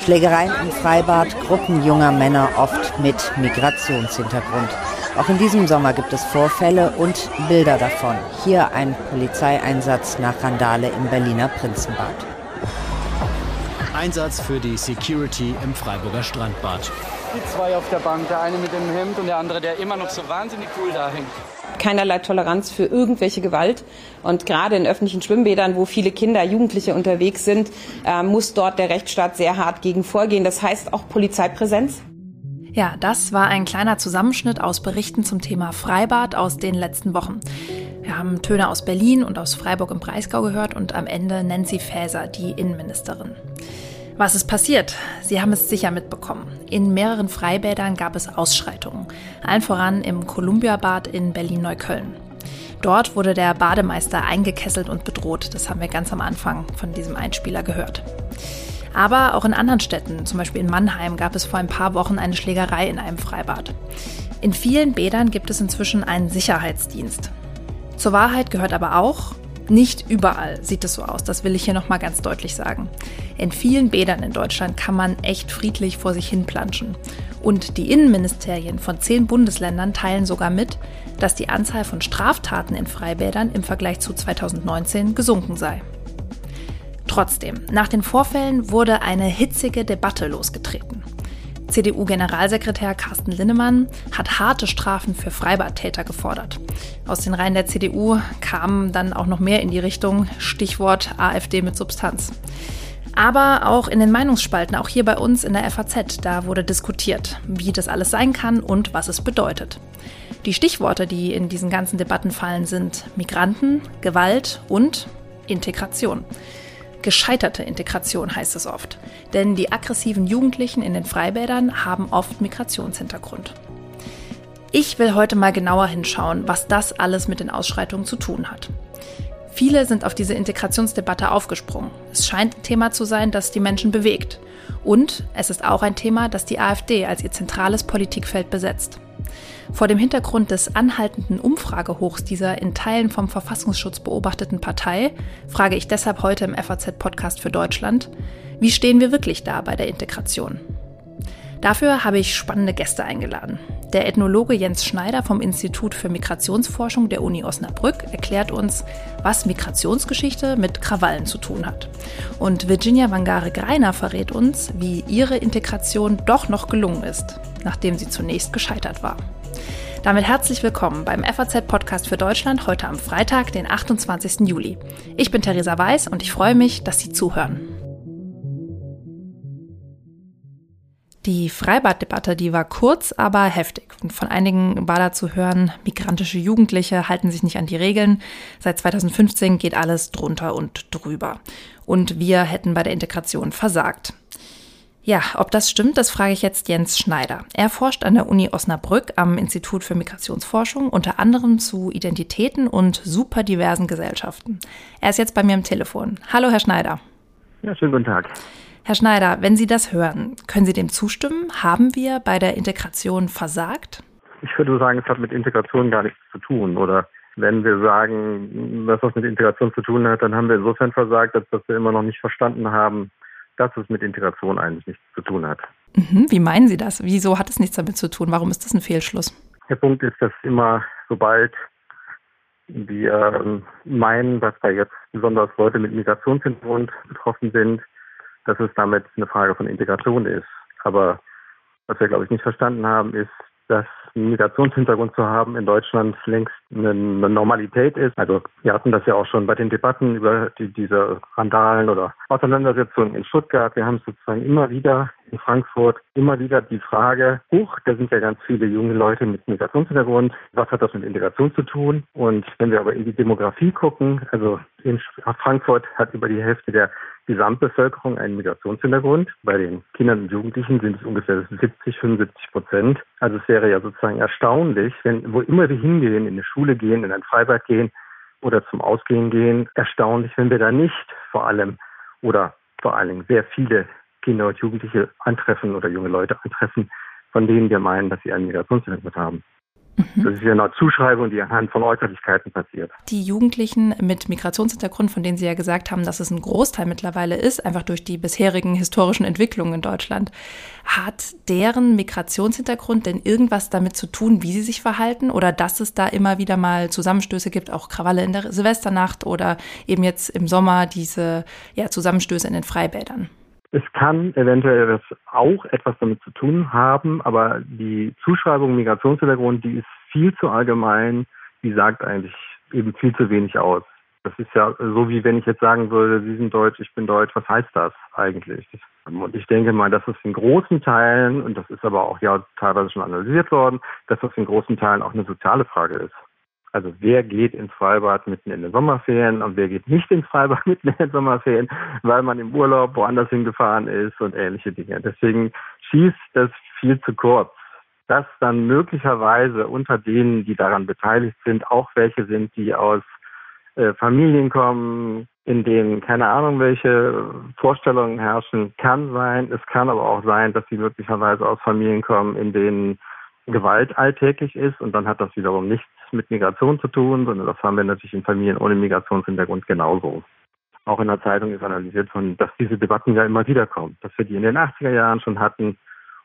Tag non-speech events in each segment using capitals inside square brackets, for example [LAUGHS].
Schlägereien im Freibad, Gruppen junger Männer, oft mit Migrationshintergrund. Auch in diesem Sommer gibt es Vorfälle und Bilder davon. Hier ein Polizeieinsatz nach Randale im Berliner Prinzenbad. Einsatz für die Security im Freiburger Strandbad. Die zwei auf der Bank, der eine mit dem Hemd und der andere, der immer noch so wahnsinnig cool da hängt keinerlei Toleranz für irgendwelche Gewalt. Und gerade in öffentlichen Schwimmbädern, wo viele Kinder, Jugendliche unterwegs sind, äh, muss dort der Rechtsstaat sehr hart gegen vorgehen. Das heißt auch Polizeipräsenz. Ja, das war ein kleiner Zusammenschnitt aus Berichten zum Thema Freibad aus den letzten Wochen. Wir haben Töne aus Berlin und aus Freiburg im Breisgau gehört und am Ende Nancy Faeser, die Innenministerin. Was ist passiert? Sie haben es sicher mitbekommen. In mehreren Freibädern gab es Ausschreitungen. Allen voran im Columbia-Bad in Berlin-Neukölln. Dort wurde der Bademeister eingekesselt und bedroht. Das haben wir ganz am Anfang von diesem Einspieler gehört. Aber auch in anderen Städten, zum Beispiel in Mannheim, gab es vor ein paar Wochen eine Schlägerei in einem Freibad. In vielen Bädern gibt es inzwischen einen Sicherheitsdienst. Zur Wahrheit gehört aber auch, nicht überall sieht es so aus, das will ich hier nochmal ganz deutlich sagen. In vielen Bädern in Deutschland kann man echt friedlich vor sich hin planschen. Und die Innenministerien von zehn Bundesländern teilen sogar mit, dass die Anzahl von Straftaten in Freibädern im Vergleich zu 2019 gesunken sei. Trotzdem, nach den Vorfällen wurde eine hitzige Debatte losgetreten. CDU-Generalsekretär Carsten Linnemann hat harte Strafen für Freibadtäter gefordert. Aus den Reihen der CDU kamen dann auch noch mehr in die Richtung, Stichwort AfD mit Substanz. Aber auch in den Meinungsspalten, auch hier bei uns in der FAZ, da wurde diskutiert, wie das alles sein kann und was es bedeutet. Die Stichworte, die in diesen ganzen Debatten fallen, sind Migranten, Gewalt und Integration. Gescheiterte Integration heißt es oft, denn die aggressiven Jugendlichen in den Freibädern haben oft Migrationshintergrund. Ich will heute mal genauer hinschauen, was das alles mit den Ausschreitungen zu tun hat. Viele sind auf diese Integrationsdebatte aufgesprungen. Es scheint ein Thema zu sein, das die Menschen bewegt. Und es ist auch ein Thema, das die AfD als ihr zentrales Politikfeld besetzt. Vor dem Hintergrund des anhaltenden Umfragehochs dieser in Teilen vom Verfassungsschutz beobachteten Partei frage ich deshalb heute im FAZ-Podcast für Deutschland, wie stehen wir wirklich da bei der Integration? Dafür habe ich spannende Gäste eingeladen. Der Ethnologe Jens Schneider vom Institut für Migrationsforschung der Uni Osnabrück erklärt uns, was Migrationsgeschichte mit Krawallen zu tun hat. Und Virginia Wangare Greiner verrät uns, wie ihre Integration doch noch gelungen ist, nachdem sie zunächst gescheitert war. Damit herzlich willkommen beim FAZ-Podcast für Deutschland heute am Freitag, den 28. Juli. Ich bin Theresa Weiß und ich freue mich, dass Sie zuhören. Die Freibaddebatte, die war kurz, aber heftig. Und von einigen war da zu hören, migrantische Jugendliche halten sich nicht an die Regeln. Seit 2015 geht alles drunter und drüber. Und wir hätten bei der Integration versagt. Ja, ob das stimmt, das frage ich jetzt Jens Schneider. Er forscht an der Uni Osnabrück am Institut für Migrationsforschung, unter anderem zu Identitäten und superdiversen Gesellschaften. Er ist jetzt bei mir am Telefon. Hallo, Herr Schneider. Ja, schönen guten Tag. Herr Schneider, wenn Sie das hören, können Sie dem zustimmen? Haben wir bei der Integration versagt? Ich würde sagen, es hat mit Integration gar nichts zu tun. Oder wenn wir sagen, dass das mit Integration zu tun hat, dann haben wir insofern versagt, als dass wir immer noch nicht verstanden haben, dass es mit Integration eigentlich nichts zu tun hat. Mhm, wie meinen Sie das? Wieso hat es nichts damit zu tun? Warum ist das ein Fehlschluss? Der Punkt ist, dass immer, sobald wir ähm, meinen, dass da jetzt besonders Leute mit Migrationshintergrund betroffen sind, dass es damit eine Frage von Integration ist. Aber was wir, glaube ich, nicht verstanden haben, ist, dass Migrationshintergrund zu haben in Deutschland längst eine, eine, Normalität ist. Also wir hatten das ja auch schon bei den Debatten über die, diese Randalen oder Auseinandersetzungen in Stuttgart. Wir haben sozusagen immer wieder in Frankfurt immer wieder die Frage, huch, da sind ja ganz viele junge Leute mit Migrationshintergrund. Was hat das mit Integration zu tun? Und wenn wir aber in die Demografie gucken, also in Frankfurt hat über die Hälfte der Gesamtbevölkerung einen Migrationshintergrund. Bei den Kindern und Jugendlichen sind es ungefähr 70, 75 Prozent. Also es wäre ja sozusagen erstaunlich, wenn wo immer wir hingehen, in eine Schule gehen, in ein Freibad gehen oder zum Ausgehen gehen, erstaunlich, wenn wir da nicht vor allem oder vor allen Dingen sehr viele Kinder und Jugendliche antreffen oder junge Leute antreffen, von denen wir meinen, dass sie einen Migrationshintergrund haben. Mhm. Das ist ja eine Zuschreibung, die anhand von Äußerlichkeiten passiert. Die Jugendlichen mit Migrationshintergrund, von denen Sie ja gesagt haben, dass es ein Großteil mittlerweile ist, einfach durch die bisherigen historischen Entwicklungen in Deutschland, hat deren Migrationshintergrund denn irgendwas damit zu tun, wie sie sich verhalten oder dass es da immer wieder mal Zusammenstöße gibt, auch Krawalle in der Silvesternacht oder eben jetzt im Sommer diese ja, Zusammenstöße in den Freibädern? Es kann eventuell das auch etwas damit zu tun haben, aber die Zuschreibung Migrationshintergrund, die ist viel zu allgemein, die sagt eigentlich eben viel zu wenig aus. Das ist ja so, wie wenn ich jetzt sagen würde, Sie sind Deutsch, ich bin Deutsch, was heißt das eigentlich? Und ich denke mal, dass es in großen Teilen, und das ist aber auch ja teilweise schon analysiert worden, dass das in großen Teilen auch eine soziale Frage ist. Also wer geht ins Freibad mitten in den Sommerferien und wer geht nicht ins Freibad [LAUGHS] mitten in den Sommerferien, weil man im Urlaub woanders hingefahren ist und ähnliche Dinge. Deswegen schießt das viel zu kurz. Dass dann möglicherweise unter denen, die daran beteiligt sind, auch welche sind, die aus äh, Familien kommen, in denen keine Ahnung, welche Vorstellungen herrschen, kann sein. Es kann aber auch sein, dass sie möglicherweise aus Familien kommen, in denen Gewalt alltäglich ist und dann hat das wiederum nichts mit Migration zu tun, sondern das haben wir natürlich in Familien ohne Migrationshintergrund genauso. Auch in der Zeitung ist analysiert worden, dass diese Debatten ja immer wieder kommen, dass wir die in den 80er Jahren schon hatten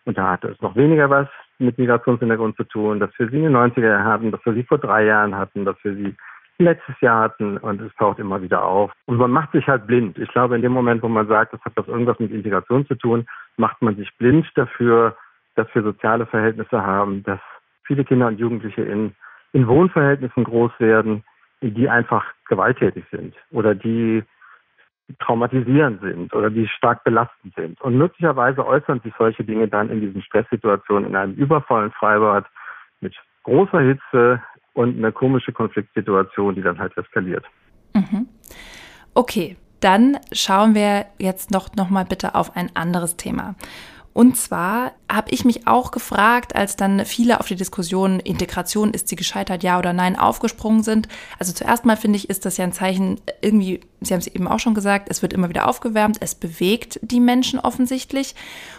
und da hatte es noch weniger was mit Migrationshintergrund zu tun, dass wir sie in den 90er Jahren hatten, dass wir sie vor drei Jahren hatten, dass wir sie letztes Jahr hatten und es taucht immer wieder auf. Und man macht sich halt blind. Ich glaube, in dem Moment, wo man sagt, das hat das irgendwas mit Integration zu tun, macht man sich blind dafür, dass wir soziale Verhältnisse haben, dass viele Kinder und Jugendliche in in Wohnverhältnissen groß werden, die einfach gewalttätig sind oder die traumatisierend sind oder die stark belastend sind. Und möglicherweise äußern sich solche Dinge dann in diesen Stresssituationen in einem übervollen Freibad mit großer Hitze und einer komischen Konfliktsituation, die dann halt eskaliert. Mhm. Okay, dann schauen wir jetzt noch, noch mal bitte auf ein anderes Thema. Und zwar habe ich mich auch gefragt, als dann viele auf die Diskussion Integration, ist sie gescheitert, ja oder nein, aufgesprungen sind. Also zuerst mal finde ich, ist das ja ein Zeichen, irgendwie, Sie haben es eben auch schon gesagt, es wird immer wieder aufgewärmt, es bewegt die Menschen offensichtlich.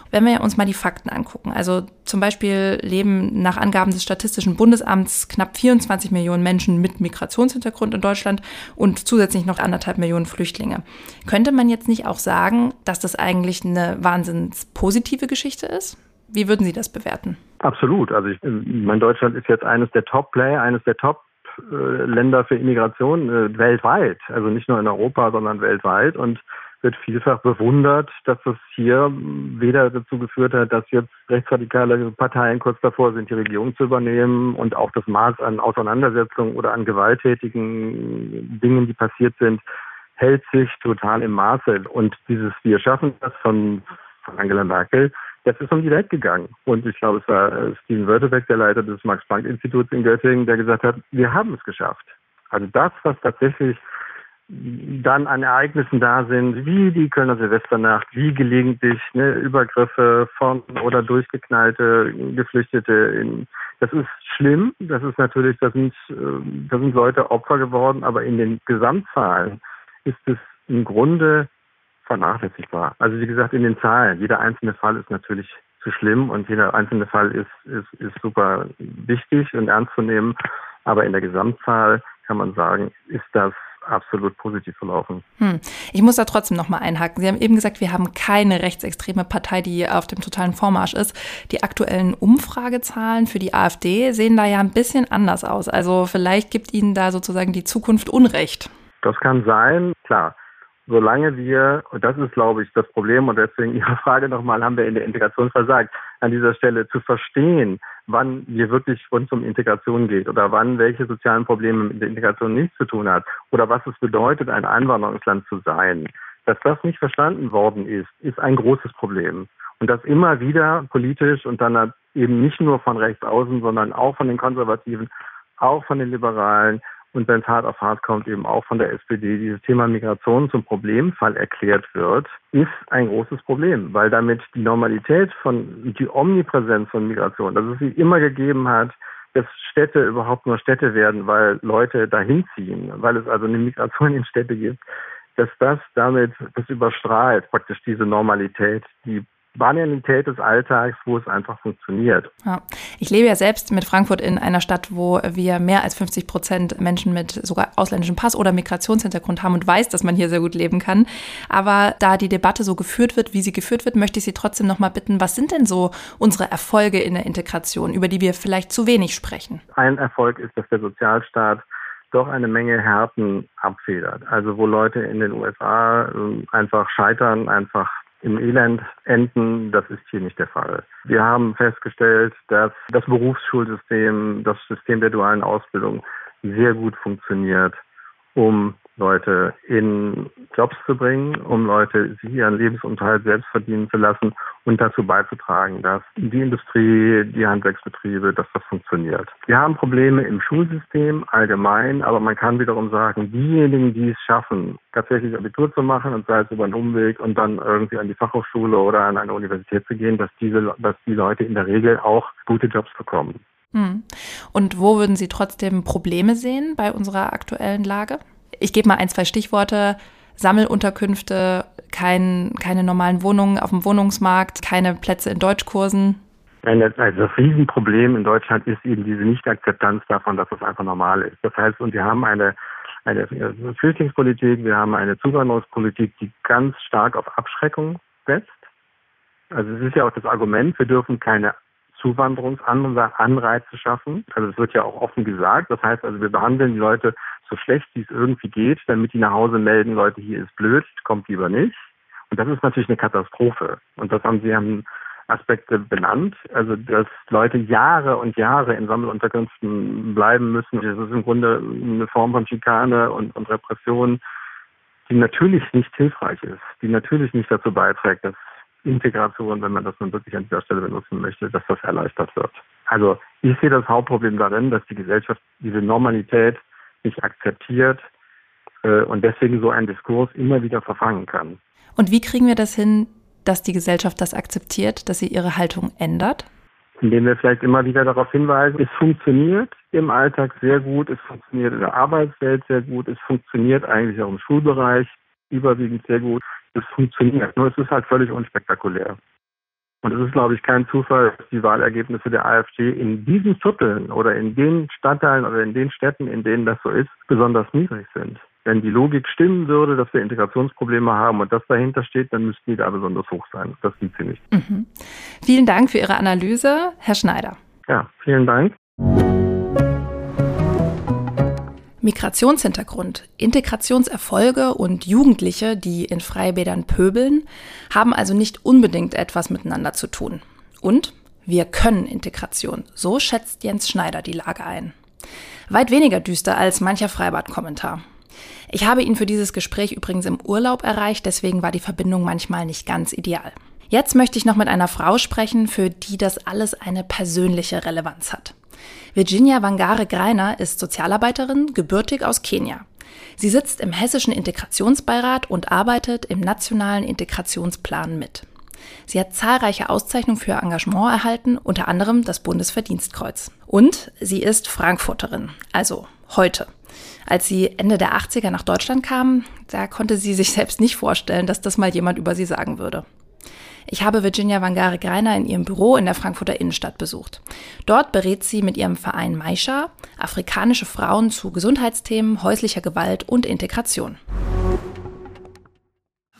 Wenn wir uns mal die Fakten angucken, also zum Beispiel leben nach Angaben des Statistischen Bundesamts knapp 24 Millionen Menschen mit Migrationshintergrund in Deutschland und zusätzlich noch anderthalb Millionen Flüchtlinge. Könnte man jetzt nicht auch sagen, dass das eigentlich eine wahnsinns positive Geschichte ist? Wie würden Sie das bewerten? Absolut. Also ich, mein Deutschland ist jetzt eines der Top-Player, eines der Top Länder für Immigration äh, weltweit, also nicht nur in Europa, sondern weltweit und wird vielfach bewundert, dass es hier weder dazu geführt hat, dass jetzt rechtsradikale Parteien kurz davor sind, die Regierung zu übernehmen und auch das Maß an Auseinandersetzungen oder an gewalttätigen Dingen, die passiert sind, hält sich total im Maße. Und dieses Wir schaffen das von, von Angela Merkel, das ist um die Welt gegangen. Und ich glaube, es war äh, Steven Wörtebeck, der Leiter des Max-Planck-Instituts in Göttingen, der gesagt hat, wir haben es geschafft. Also das, was tatsächlich dann an Ereignissen da sind, wie die Kölner Silvesternacht, wie gelegentlich ne, Übergriffe von oder durchgeknallte Geflüchtete. In, das ist schlimm. Das ist natürlich, da sind, äh, da sind Leute Opfer geworden, aber in den Gesamtzahlen ist es im Grunde vernachlässigbar. Also wie gesagt, in den Zahlen. Jeder einzelne Fall ist natürlich zu schlimm und jeder einzelne Fall ist, ist, ist super wichtig und ernst zu nehmen. Aber in der Gesamtzahl kann man sagen, ist das absolut positiv verlaufen. Hm. Ich muss da trotzdem noch mal einhaken. Sie haben eben gesagt, wir haben keine rechtsextreme Partei, die auf dem totalen Vormarsch ist. Die aktuellen Umfragezahlen für die AfD sehen da ja ein bisschen anders aus. Also vielleicht gibt Ihnen da sozusagen die Zukunft Unrecht. Das kann sein, klar. Solange wir, und das ist, glaube ich, das Problem, und deswegen [LAUGHS] Ihre Frage nochmal, haben wir in der Integration versagt, an dieser Stelle zu verstehen, wann wir wirklich uns um Integration geht oder wann welche sozialen Probleme mit der Integration nichts zu tun hat oder was es bedeutet, ein Einwanderungsland zu sein. Dass das nicht verstanden worden ist, ist ein großes Problem. Und das immer wieder politisch und dann eben nicht nur von rechts außen, sondern auch von den Konservativen, auch von den Liberalen und wenn es hart auf hart kommt, eben auch von der SPD, dieses Thema Migration zum Problemfall erklärt wird, ist ein großes Problem, weil damit die Normalität von, die Omnipräsenz von Migration, dass es sie immer gegeben hat, dass Städte überhaupt nur Städte werden, weil Leute dahin ziehen, weil es also eine Migration in Städte gibt, dass das damit, das überstrahlt praktisch diese Normalität, die Banalität des Alltags, wo es einfach funktioniert. Ja. Ich lebe ja selbst mit Frankfurt in einer Stadt, wo wir mehr als 50 Prozent Menschen mit sogar ausländischem Pass oder Migrationshintergrund haben und weiß, dass man hier sehr gut leben kann. Aber da die Debatte so geführt wird, wie sie geführt wird, möchte ich Sie trotzdem noch mal bitten, was sind denn so unsere Erfolge in der Integration, über die wir vielleicht zu wenig sprechen? Ein Erfolg ist, dass der Sozialstaat doch eine Menge Härten abfedert. Also wo Leute in den USA ähm, einfach scheitern, einfach im Elend enden, das ist hier nicht der Fall. Wir haben festgestellt, dass das Berufsschulsystem, das System der dualen Ausbildung sehr gut funktioniert, um Leute in Jobs zu bringen, um Leute sich ihren Lebensunterhalt selbst verdienen zu lassen und dazu beizutragen, dass die Industrie, die Handwerksbetriebe, dass das funktioniert. Wir haben Probleme im Schulsystem allgemein, aber man kann wiederum sagen, diejenigen, die es schaffen, tatsächlich Abitur zu machen und sei es über einen Umweg und dann irgendwie an die Fachhochschule oder an eine Universität zu gehen, dass diese, dass die Leute in der Regel auch gute Jobs bekommen. Hm. Und wo würden Sie trotzdem Probleme sehen bei unserer aktuellen Lage? Ich gebe mal ein, zwei Stichworte. Sammelunterkünfte, kein, keine normalen Wohnungen auf dem Wohnungsmarkt, keine Plätze in Deutschkursen. Also das Riesenproblem in Deutschland ist eben diese Nichtakzeptanz davon, dass das einfach normal ist. Das heißt, und wir haben eine, eine Flüchtlingspolitik, wir haben eine Zuwanderungspolitik, die ganz stark auf Abschreckung setzt. Also es ist ja auch das Argument, wir dürfen keine Zuwanderungsanreize schaffen. Also es wird ja auch offen gesagt. Das heißt also, wir behandeln die Leute so schlecht, wie es irgendwie geht, damit die nach Hause melden, Leute, hier ist blöd, kommt lieber nicht. Und das ist natürlich eine Katastrophe. Und das haben Sie haben Aspekte benannt. Also, dass Leute Jahre und Jahre in Sammelunterkünften bleiben müssen. Das ist im Grunde eine Form von Schikane und, und Repression, die natürlich nicht hilfreich ist, die natürlich nicht dazu beiträgt, dass Integration, wenn man das nun wirklich an dieser Stelle benutzen möchte, dass das erleichtert wird. Also ich sehe das Hauptproblem darin, dass die Gesellschaft diese Normalität nicht akzeptiert äh, und deswegen so ein Diskurs immer wieder verfangen kann. Und wie kriegen wir das hin, dass die Gesellschaft das akzeptiert, dass sie ihre Haltung ändert? Indem wir vielleicht immer wieder darauf hinweisen, es funktioniert im Alltag sehr gut, es funktioniert in der Arbeitswelt sehr gut, es funktioniert eigentlich auch im Schulbereich überwiegend sehr gut. Es funktioniert, nur es ist halt völlig unspektakulär. Und es ist, glaube ich, kein Zufall, dass die Wahlergebnisse der AfD in diesen Vierteln oder in den Stadtteilen oder in den Städten, in denen das so ist, besonders niedrig sind. Wenn die Logik stimmen würde, dass wir Integrationsprobleme haben und das dahinter steht, dann müssten die da besonders hoch sein. Das sind sie nicht. Mhm. Vielen Dank für Ihre Analyse, Herr Schneider. Ja, vielen Dank. Migrationshintergrund, Integrationserfolge und Jugendliche, die in Freibädern pöbeln, haben also nicht unbedingt etwas miteinander zu tun. Und wir können Integration. So schätzt Jens Schneider die Lage ein. Weit weniger düster als mancher Freibad-Kommentar. Ich habe ihn für dieses Gespräch übrigens im Urlaub erreicht, deswegen war die Verbindung manchmal nicht ganz ideal. Jetzt möchte ich noch mit einer Frau sprechen, für die das alles eine persönliche Relevanz hat. Virginia Wangare Greiner ist Sozialarbeiterin, gebürtig aus Kenia. Sie sitzt im Hessischen Integrationsbeirat und arbeitet im Nationalen Integrationsplan mit. Sie hat zahlreiche Auszeichnungen für Engagement erhalten, unter anderem das Bundesverdienstkreuz. Und sie ist Frankfurterin, also heute. Als sie Ende der 80er nach Deutschland kam, da konnte sie sich selbst nicht vorstellen, dass das mal jemand über sie sagen würde. Ich habe Virginia Wangare Greiner in ihrem Büro in der Frankfurter Innenstadt besucht. Dort berät sie mit ihrem Verein Maisha afrikanische Frauen zu Gesundheitsthemen, häuslicher Gewalt und Integration.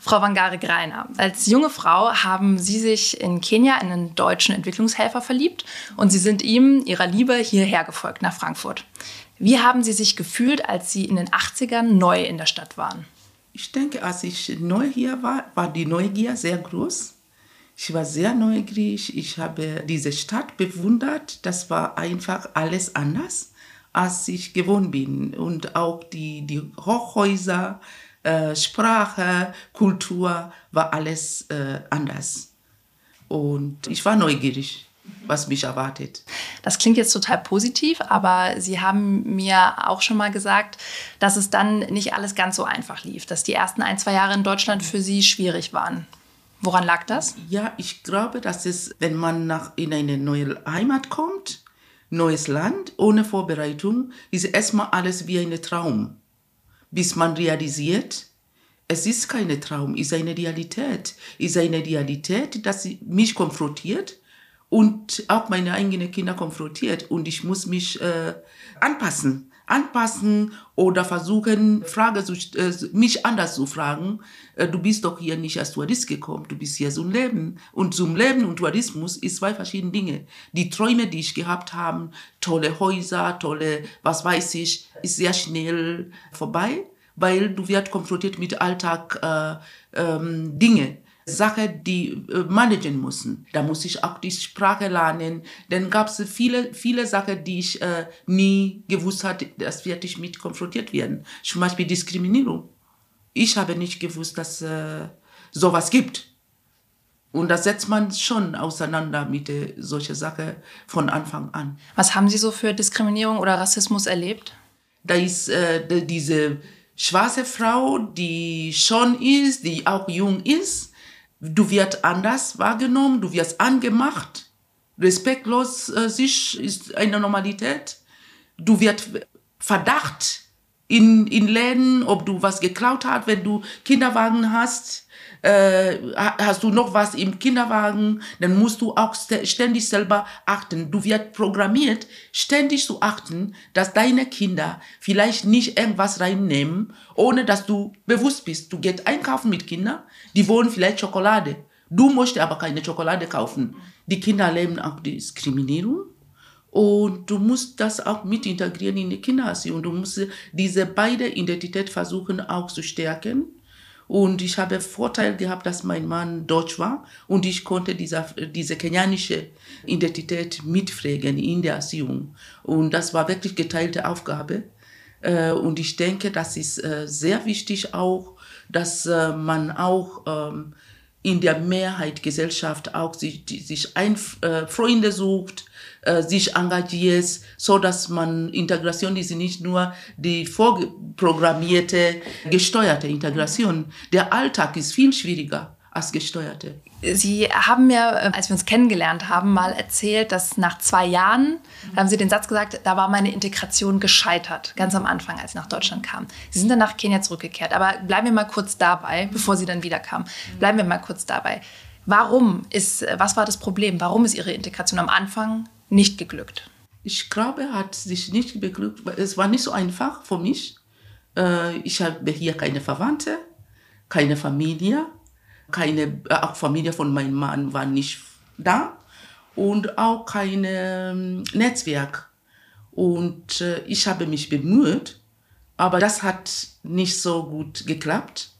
Frau Wangare Greiner, als junge Frau haben Sie sich in Kenia in einen deutschen Entwicklungshelfer verliebt und Sie sind ihm, Ihrer Liebe, hierher gefolgt nach Frankfurt. Wie haben Sie sich gefühlt, als Sie in den 80ern neu in der Stadt waren? Ich denke, als ich neu hier war, war die Neugier sehr groß. Ich war sehr neugierig, ich habe diese Stadt bewundert. Das war einfach alles anders, als ich gewohnt bin. Und auch die, die Hochhäuser, äh, Sprache, Kultur war alles äh, anders. Und ich war neugierig was mich erwartet. Das klingt jetzt total positiv, aber Sie haben mir auch schon mal gesagt, dass es dann nicht alles ganz so einfach lief, dass die ersten ein, zwei Jahre in Deutschland für Sie schwierig waren. Woran lag das? Ja, ich glaube, dass es, wenn man nach, in eine neue Heimat kommt, neues Land, ohne Vorbereitung, ist erstmal alles wie ein Traum. Bis man realisiert, Es ist keine Traum, es ist eine Realität. Es ist eine Realität, dass sie mich konfrontiert und auch meine eigenen Kinder konfrontiert. Und ich muss mich äh, anpassen anpassen oder versuchen, Frage zu, äh, mich anders zu fragen. Äh, du bist doch hier nicht als Tourist gekommen, du bist hier zum Leben. Und zum Leben und Tourismus ist zwei verschiedene Dinge. Die Träume, die ich gehabt habe, tolle Häuser, tolle, was weiß ich, ist sehr schnell vorbei, weil du wirst konfrontiert mit Alltag äh, ähm, Dinge. Sache, die äh, managen mussten. Da muss ich auch die Sprache lernen. Dann gab es viele, viele Sachen, die ich äh, nie gewusst hatte, dass ich mit konfrontiert werden. Zum Beispiel Diskriminierung. Ich habe nicht gewusst, dass äh, sowas gibt. Und da setzt man schon auseinander mit äh, solchen Sachen von Anfang an. Was haben Sie so für Diskriminierung oder Rassismus erlebt? Da ist äh, diese schwarze Frau, die schon ist, die auch jung ist Du wirst anders wahrgenommen, du wirst angemacht. Respektlos äh, sich ist eine Normalität. Du wirst Verdacht in, in Läden, ob du was geklaut hast, wenn du Kinderwagen hast äh, hast du noch was im Kinderwagen, dann musst du auch ständig selber achten. Du wirst programmiert, ständig zu achten, dass deine Kinder vielleicht nicht irgendwas reinnehmen, ohne dass du bewusst bist. Du gehst einkaufen mit Kindern, die wollen vielleicht Schokolade. Du musst aber keine Schokolade kaufen. Die Kinder erleben auch Diskriminierung. Und du musst das auch mit integrieren in die Kindererziehung. Du musst diese beide Identität versuchen auch zu stärken. Und ich habe Vorteil gehabt, dass mein Mann Deutsch war und ich konnte diese, diese kenianische Identität mitpflegen in der Erziehung. Und das war wirklich geteilte Aufgabe. Äh, und ich denke, das ist äh, sehr wichtig auch, dass äh, man auch ähm, in der Mehrheit Gesellschaft auch sich, sich ein, Freunde sucht, äh, sich engagiert, so dass man Integration ist nicht nur die vorprogrammierte, gesteuerte Integration. Der Alltag ist viel schwieriger als gesteuerte. Sie haben mir, äh, als wir uns kennengelernt haben, mal erzählt, dass nach zwei Jahren, da haben Sie den Satz gesagt, da war meine Integration gescheitert, ganz am Anfang, als ich nach Deutschland kam. Sie sind dann nach Kenia zurückgekehrt, aber bleiben wir mal kurz dabei, bevor Sie dann wiederkamen. Bleiben wir mal kurz dabei. Warum ist, was war das Problem? Warum ist Ihre Integration am Anfang nicht geglückt? Ich glaube, hat sich nicht geglückt. Es war nicht so einfach für mich. Äh, ich habe hier keine Verwandte, keine Familie, keine äh, auch Familie von meinem Mann war nicht da und auch kein ähm, Netzwerk. Und äh, ich habe mich bemüht, aber das hat nicht so gut geklappt.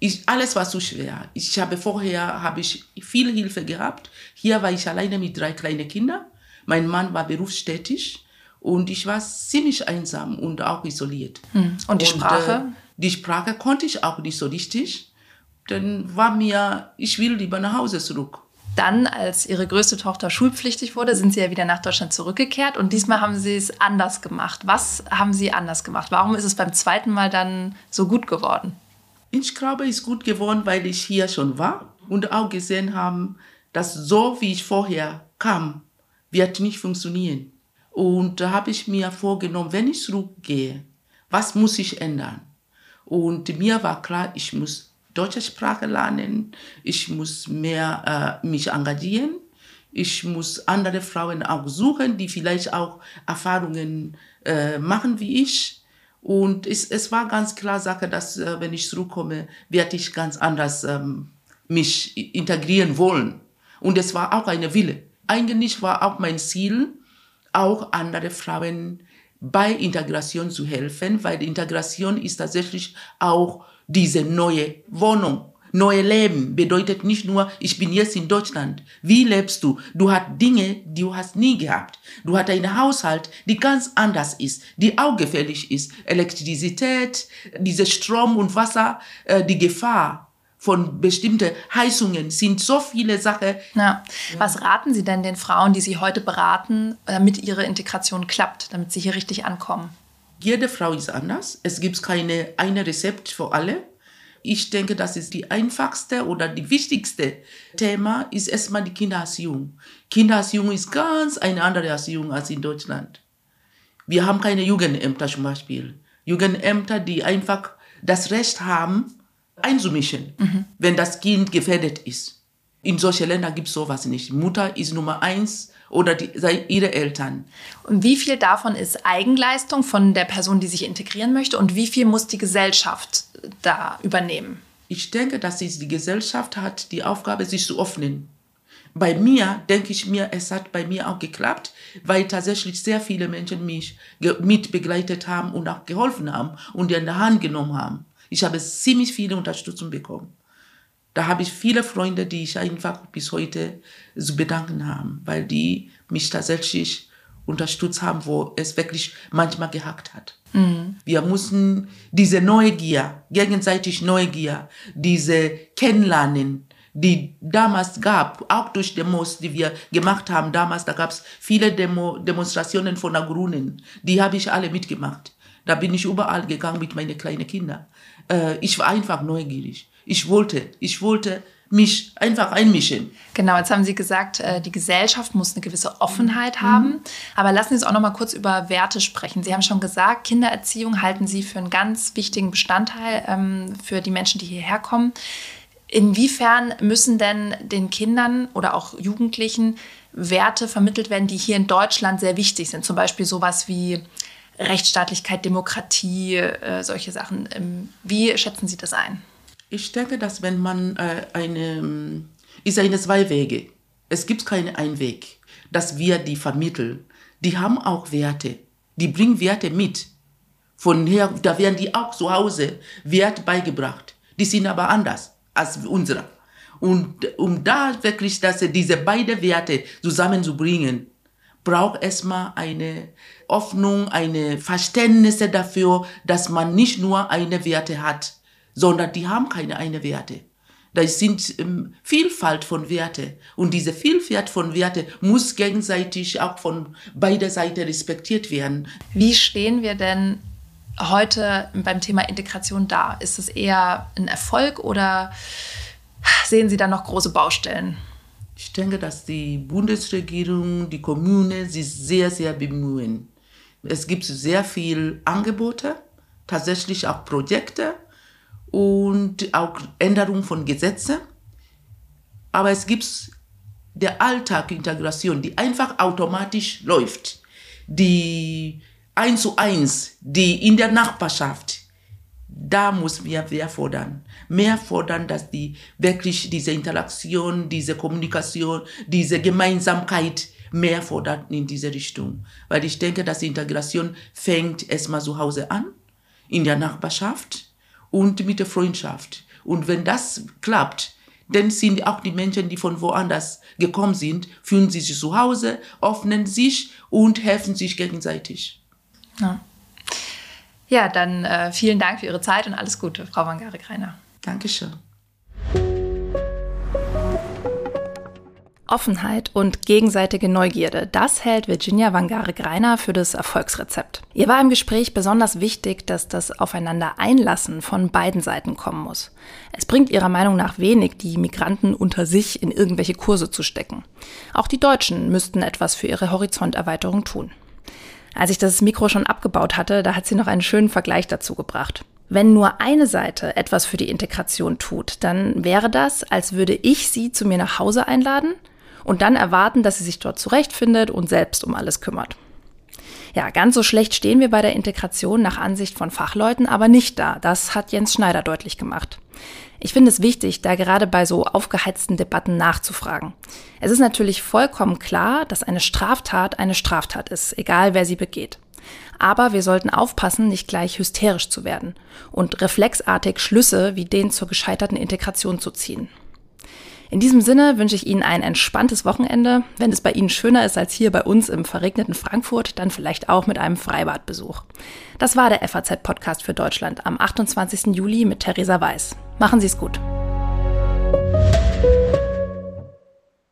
Ich, alles war zu schwer. Ich habe vorher habe ich viel Hilfe gehabt. Hier war ich alleine mit drei kleinen Kindern. Mein Mann war berufstätig und ich war ziemlich einsam und auch isoliert. Hm. Und die und, Sprache? Äh, die Sprache konnte ich auch nicht so richtig. Dann war mir, ich will lieber nach Hause zurück. Dann, als ihre größte Tochter schulpflichtig wurde, sind sie ja wieder nach Deutschland zurückgekehrt und diesmal haben sie es anders gemacht. Was haben sie anders gemacht? Warum ist es beim zweiten Mal dann so gut geworden? Ich glaube, es ist gut geworden, weil ich hier schon war und auch gesehen habe, dass so wie ich vorher kam, wird nicht funktionieren. Und da habe ich mir vorgenommen, wenn ich zurückgehe, was muss ich ändern? Und mir war klar, ich muss deutsche Sprache lernen, ich muss mehr äh, mich engagieren, ich muss andere Frauen auch suchen, die vielleicht auch Erfahrungen äh, machen wie ich. Und es, es war ganz klar Sache, dass äh, wenn ich zurückkomme, werde ich ganz anders ähm, mich integrieren wollen. Und es war auch eine Wille. Eigentlich war auch mein Ziel, auch andere Frauen bei Integration zu helfen, weil Integration ist tatsächlich auch diese neue Wohnung. Neue Leben bedeutet nicht nur, ich bin jetzt in Deutschland. Wie lebst du? Du hast Dinge, die du hast nie gehabt. Du hast einen Haushalt, die ganz anders ist, die auch gefährlich ist. Elektrizität, diese Strom und Wasser, äh, die Gefahr von bestimmten Heizungen sind so viele Sachen. Ja. Was raten Sie denn den Frauen, die Sie heute beraten, damit ihre Integration klappt, damit sie hier richtig ankommen? Jede Frau ist anders. Es gibt keine eine Rezept für alle. Ich denke, das ist die einfachste oder die wichtigste Thema ist erstmal die Kindererziehung. Kindererziehung ist ganz eine andere Erziehung als in Deutschland. Wir haben keine Jugendämter zum Beispiel. Jugendämter, die einfach das Recht haben, einzumischen, mhm. wenn das Kind gefährdet ist. In solchen Ländern gibt es sowas nicht. Mutter ist Nummer eins oder die, ihre Eltern. Und wie viel davon ist Eigenleistung von der Person, die sich integrieren möchte und wie viel muss die Gesellschaft da übernehmen? Ich denke, dass die Gesellschaft hat die Aufgabe, sich zu öffnen. Bei mir denke ich mir, es hat bei mir auch geklappt, weil tatsächlich sehr viele Menschen mich mit begleitet haben und auch geholfen haben und in der Hand genommen haben. Ich habe ziemlich viele Unterstützung bekommen. Da habe ich viele Freunde, die ich einfach bis heute zu bedanken haben, weil die mich tatsächlich unterstützt haben, wo es wirklich manchmal gehackt hat. Mhm. Wir mussten diese Neugier, gegenseitig Neugier, diese Kennenlernen, die damals gab, auch durch Demos, die wir gemacht haben. Damals, da gab es viele Demo, Demonstrationen von der Grünen. Die habe ich alle mitgemacht. Da bin ich überall gegangen mit meinen kleinen Kindern. Äh, ich war einfach neugierig. Ich wollte, ich wollte mich einfach einmischen. Genau, jetzt haben Sie gesagt, äh, die Gesellschaft muss eine gewisse Offenheit mhm. haben. Aber lassen Sie uns auch noch mal kurz über Werte sprechen. Sie haben schon gesagt, Kindererziehung halten Sie für einen ganz wichtigen Bestandteil ähm, für die Menschen, die hierher kommen. Inwiefern müssen denn den Kindern oder auch Jugendlichen Werte vermittelt werden, die hier in Deutschland sehr wichtig sind? Zum Beispiel sowas wie Rechtsstaatlichkeit, Demokratie, äh, solche Sachen. Ähm, wie schätzen Sie das ein? Ich denke, dass wenn man äh, eine, ist eine zwei Wege. Es gibt keinen Einweg, dass wir die vermitteln. Die haben auch Werte. Die bringen Werte mit. Von her, da werden die auch zu Hause Wert beigebracht. Die sind aber anders als unsere. Und um da wirklich dass diese beiden Werte zusammenzubringen, braucht erstmal eine Hoffnung, eine Verständnis dafür, dass man nicht nur eine Werte hat, sondern die haben keine eine Werte. Da sind ähm, Vielfalt von Werte und diese Vielfalt von Werte muss gegenseitig auch von beider Seiten respektiert werden. Wie stehen wir denn heute beim Thema Integration da? Ist es eher ein Erfolg oder sehen Sie da noch große Baustellen? Ich denke, dass die Bundesregierung, die Kommunen sich sehr, sehr bemühen. Es gibt sehr viele Angebote, tatsächlich auch Projekte und auch Änderungen von Gesetzen. Aber es gibt der Alltagintegration, die einfach automatisch läuft, die eins zu eins, die in der Nachbarschaft, da muss wir mehr fordern. Mehr fordern, dass die wirklich diese Interaktion, diese Kommunikation, diese Gemeinsamkeit mehr fordern in diese Richtung. Weil ich denke, dass die Integration fängt erstmal zu Hause an, in der Nachbarschaft und mit der Freundschaft. Und wenn das klappt, dann sind auch die Menschen, die von woanders gekommen sind, fühlen sich zu Hause, öffnen sich und helfen sich gegenseitig. Ja, ja dann äh, vielen Dank für Ihre Zeit und alles Gute, Frau Wangare-Greiner. Dankeschön. Offenheit und gegenseitige Neugierde, das hält Virginia Wangare-Greiner für das Erfolgsrezept. Ihr war im Gespräch besonders wichtig, dass das Aufeinander einlassen von beiden Seiten kommen muss. Es bringt ihrer Meinung nach wenig, die Migranten unter sich in irgendwelche Kurse zu stecken. Auch die Deutschen müssten etwas für ihre Horizonterweiterung tun. Als ich das Mikro schon abgebaut hatte, da hat sie noch einen schönen Vergleich dazu gebracht. Wenn nur eine Seite etwas für die Integration tut, dann wäre das, als würde ich sie zu mir nach Hause einladen und dann erwarten, dass sie sich dort zurechtfindet und selbst um alles kümmert. Ja, ganz so schlecht stehen wir bei der Integration nach Ansicht von Fachleuten aber nicht da. Das hat Jens Schneider deutlich gemacht. Ich finde es wichtig, da gerade bei so aufgeheizten Debatten nachzufragen. Es ist natürlich vollkommen klar, dass eine Straftat eine Straftat ist, egal wer sie begeht. Aber wir sollten aufpassen, nicht gleich hysterisch zu werden und reflexartig Schlüsse wie den zur gescheiterten Integration zu ziehen. In diesem Sinne wünsche ich Ihnen ein entspanntes Wochenende. Wenn es bei Ihnen schöner ist als hier bei uns im verregneten Frankfurt, dann vielleicht auch mit einem Freibadbesuch. Das war der FAZ-Podcast für Deutschland am 28. Juli mit Theresa Weiß. Machen Sie es gut.